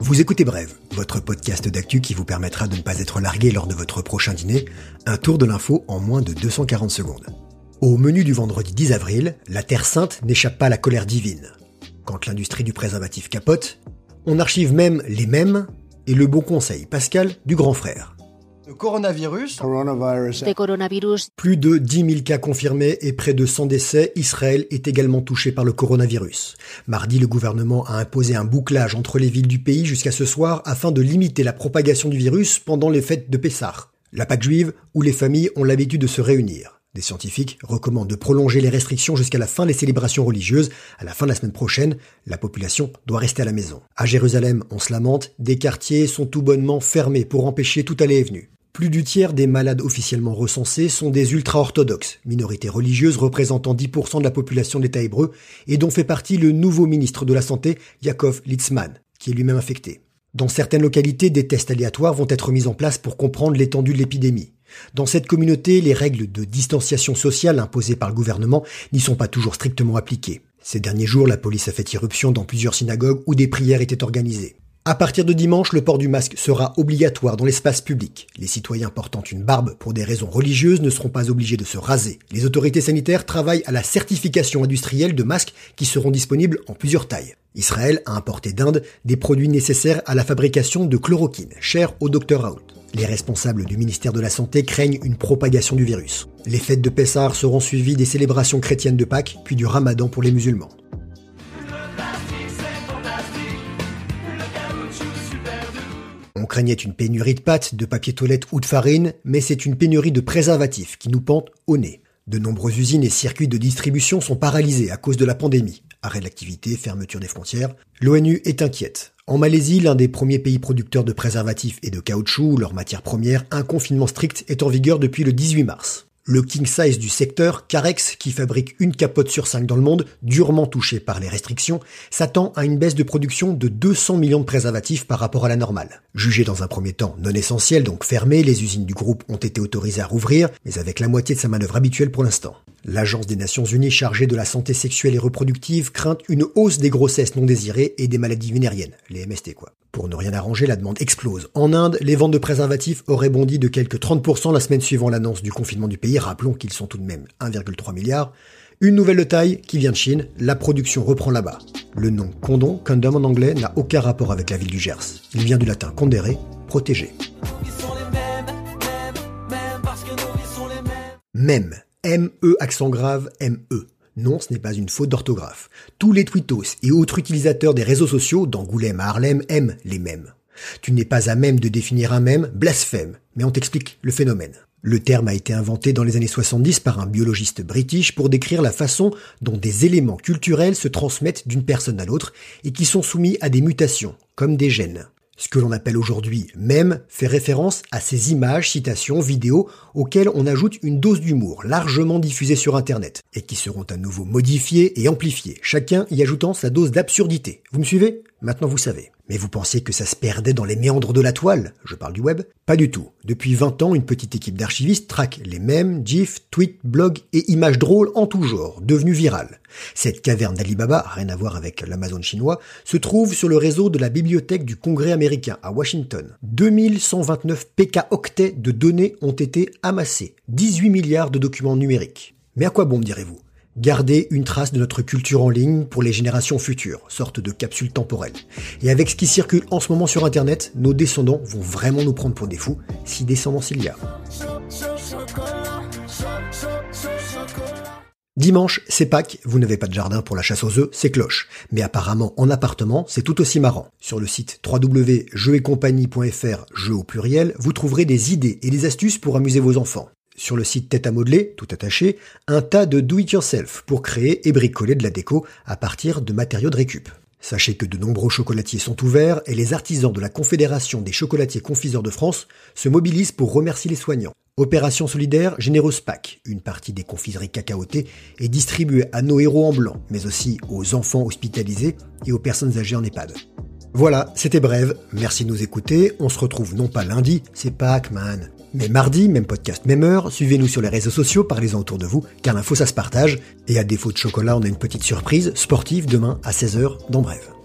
Vous écoutez Brève, votre podcast d'actu qui vous permettra de ne pas être largué lors de votre prochain dîner, un tour de l'info en moins de 240 secondes. Au menu du vendredi 10 avril, la Terre Sainte n'échappe pas à la colère divine. Quand l'industrie du préservatif capote, on archive même les mêmes et le bon conseil pascal du grand frère. Le coronavirus. de coronavirus. Plus de 10 000 cas confirmés et près de 100 décès, Israël est également touché par le coronavirus. Mardi, le gouvernement a imposé un bouclage entre les villes du pays jusqu'à ce soir afin de limiter la propagation du virus pendant les fêtes de Pessah, la Pâque juive où les familles ont l'habitude de se réunir. Des scientifiques recommandent de prolonger les restrictions jusqu'à la fin des célébrations religieuses. À la fin de la semaine prochaine, la population doit rester à la maison. À Jérusalem, on se lamente, des quartiers sont tout bonnement fermés pour empêcher tout aller et venu. Plus du tiers des malades officiellement recensés sont des ultra-orthodoxes, minorité religieuse représentant 10% de la population d'État hébreu, et dont fait partie le nouveau ministre de la Santé, Yaakov Litzman, qui est lui-même infecté. Dans certaines localités, des tests aléatoires vont être mis en place pour comprendre l'étendue de l'épidémie. Dans cette communauté, les règles de distanciation sociale imposées par le gouvernement n'y sont pas toujours strictement appliquées. Ces derniers jours, la police a fait irruption dans plusieurs synagogues où des prières étaient organisées. À partir de dimanche, le port du masque sera obligatoire dans l'espace public. Les citoyens portant une barbe pour des raisons religieuses ne seront pas obligés de se raser. Les autorités sanitaires travaillent à la certification industrielle de masques qui seront disponibles en plusieurs tailles. Israël a importé d'Inde des produits nécessaires à la fabrication de chloroquine, cher au Dr Raoult. Les responsables du ministère de la Santé craignent une propagation du virus. Les fêtes de Pessah seront suivies des célébrations chrétiennes de Pâques, puis du Ramadan pour les musulmans. Craignait une pénurie de pâtes, de papier toilette ou de farine, mais c'est une pénurie de préservatifs qui nous pente au nez. De nombreuses usines et circuits de distribution sont paralysés à cause de la pandémie. Arrêt de l'activité, fermeture des frontières. L'ONU est inquiète. En Malaisie, l'un des premiers pays producteurs de préservatifs et de caoutchouc, leur matière première, un confinement strict est en vigueur depuis le 18 mars. Le king size du secteur, Carex, qui fabrique une capote sur cinq dans le monde, durement touché par les restrictions, s'attend à une baisse de production de 200 millions de préservatifs par rapport à la normale. Jugées dans un premier temps non essentielles, donc fermées, les usines du groupe ont été autorisées à rouvrir, mais avec la moitié de sa manœuvre habituelle pour l'instant. L'Agence des Nations Unies chargée de la santé sexuelle et reproductive craint une hausse des grossesses non désirées et des maladies vénériennes, les MST quoi. Pour ne rien arranger, la demande explose. En Inde, les ventes de préservatifs auraient bondi de quelques 30% la semaine suivant l'annonce du confinement du pays. Rappelons qu'ils sont tout de même 1,3 milliard. Une nouvelle de taille qui vient de Chine, la production reprend là-bas. Le nom condom, condom en anglais, n'a aucun rapport avec la ville du Gers. Il vient du latin condere, protéger. Même, M-E accent grave, M-E. Non, ce n'est pas une faute d'orthographe. Tous les twittos et autres utilisateurs des réseaux sociaux, d'Angoulême à Harlem, aiment les mèmes. Tu n'es pas à même de définir un mème, blasphème, mais on t'explique le phénomène. Le terme a été inventé dans les années 70 par un biologiste british pour décrire la façon dont des éléments culturels se transmettent d'une personne à l'autre et qui sont soumis à des mutations, comme des gènes. Ce que l'on appelle aujourd'hui mème fait référence à ces images, citations, vidéos auxquelles on ajoute une dose d'humour largement diffusée sur Internet et qui seront à nouveau modifiées et amplifiées, chacun y ajoutant sa dose d'absurdité. Vous me suivez? Maintenant vous savez. Mais vous pensiez que ça se perdait dans les méandres de la toile Je parle du web Pas du tout. Depuis 20 ans, une petite équipe d'archivistes traque les mêmes gifs, tweets, blogs et images drôles en tout genre, devenues virales. Cette caverne d'Alibaba, rien à voir avec l'Amazon chinois, se trouve sur le réseau de la bibliothèque du Congrès américain à Washington. 2129 PK-octets de données ont été amassés. 18 milliards de documents numériques. Mais à quoi bon, me direz-vous? Garder une trace de notre culture en ligne pour les générations futures, sorte de capsule temporelle. Et avec ce qui circule en ce moment sur Internet, nos descendants vont vraiment nous prendre pour des fous, si descendance il y a. Dimanche, c'est Pâques, vous n'avez pas de jardin pour la chasse aux œufs, c'est cloche. Mais apparemment, en appartement, c'est tout aussi marrant. Sur le site www.jeuxetcompagnie.fr, jeux au pluriel, vous trouverez des idées et des astuces pour amuser vos enfants sur le site Tête à modeler, tout attaché, un tas de do-it-yourself pour créer et bricoler de la déco à partir de matériaux de récup. Sachez que de nombreux chocolatiers sont ouverts et les artisans de la Confédération des chocolatiers confiseurs de France se mobilisent pour remercier les soignants. Opération solidaire Généreuse Pâques, une partie des confiseries cacaotées est distribuée à nos héros en blanc, mais aussi aux enfants hospitalisés et aux personnes âgées en EHPAD. Voilà, c'était bref, merci de nous écouter, on se retrouve non pas lundi, c'est Pâques man, Mais mardi, même podcast, même heure, suivez-nous sur les réseaux sociaux, parlez-en autour de vous, car l'info ça se partage, et à défaut de chocolat, on a une petite surprise sportive demain à 16h dans Brève.